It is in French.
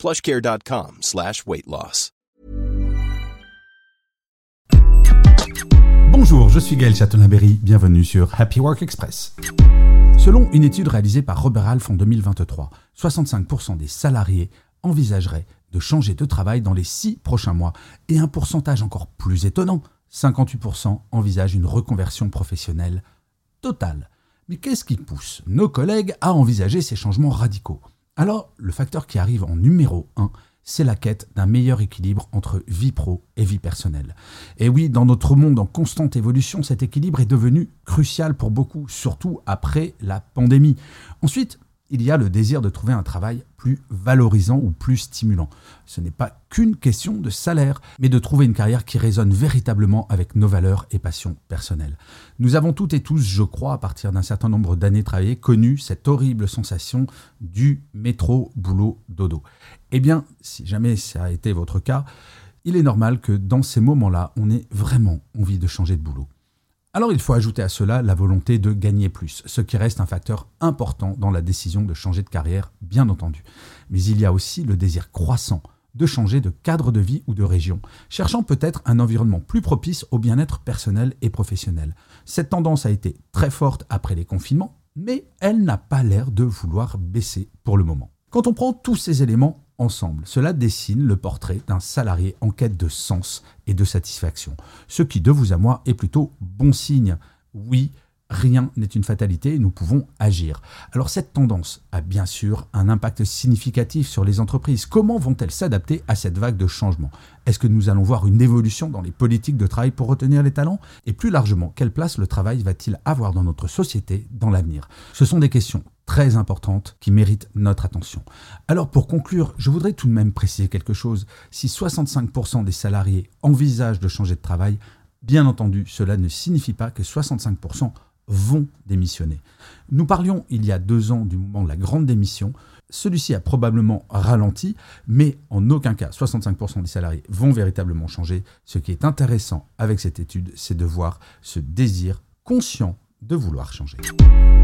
plushcare.com slash weight loss. Bonjour, je suis Gaël Châtelain-Berry, bienvenue sur Happy Work Express. Selon une étude réalisée par Robert Half en 2023, 65% des salariés envisageraient de changer de travail dans les six prochains mois et un pourcentage encore plus étonnant, 58% envisagent une reconversion professionnelle totale. Mais qu'est-ce qui pousse nos collègues à envisager ces changements radicaux? Alors, le facteur qui arrive en numéro 1, c'est la quête d'un meilleur équilibre entre vie pro et vie personnelle. Et oui, dans notre monde en constante évolution, cet équilibre est devenu crucial pour beaucoup, surtout après la pandémie. Ensuite, il y a le désir de trouver un travail plus valorisant ou plus stimulant. Ce n'est pas qu'une question de salaire, mais de trouver une carrière qui résonne véritablement avec nos valeurs et passions personnelles. Nous avons toutes et tous, je crois, à partir d'un certain nombre d'années travaillées, connu cette horrible sensation du métro boulot dodo. Eh bien, si jamais ça a été votre cas, il est normal que dans ces moments-là, on ait vraiment envie de changer de boulot. Alors il faut ajouter à cela la volonté de gagner plus, ce qui reste un facteur important dans la décision de changer de carrière, bien entendu. Mais il y a aussi le désir croissant de changer de cadre de vie ou de région, cherchant peut-être un environnement plus propice au bien-être personnel et professionnel. Cette tendance a été très forte après les confinements, mais elle n'a pas l'air de vouloir baisser pour le moment. Quand on prend tous ces éléments Cela dessine le portrait d'un salarié en quête de sens et de satisfaction. Ce qui, de vous à moi, est plutôt bon signe. Oui, rien n'est une fatalité nous pouvons agir. Alors cette tendance a bien sûr un impact significatif sur les entreprises. Comment vont-elles s'adapter à cette vague de changement Est-ce que nous allons voir une évolution dans les politiques de travail pour retenir les talents? Et plus largement, quelle place le travail va-t-il avoir dans notre société dans l'avenir? Ce sont des questions très importantes qui méritent notre attention. Alors pour conclure, je voudrais tout de même préciser quelque chose. Si 65% des salariés envisagent de changer de travail, bien entendu, cela ne signifie pas que 65% vont démissionner. Nous parlions il y a deux ans du moment de la grande démission. Celui-ci a probablement ralenti, mais en aucun cas 65% des salariés vont véritablement changer. Ce qui est intéressant avec cette étude, c'est de voir ce désir conscient de vouloir changer.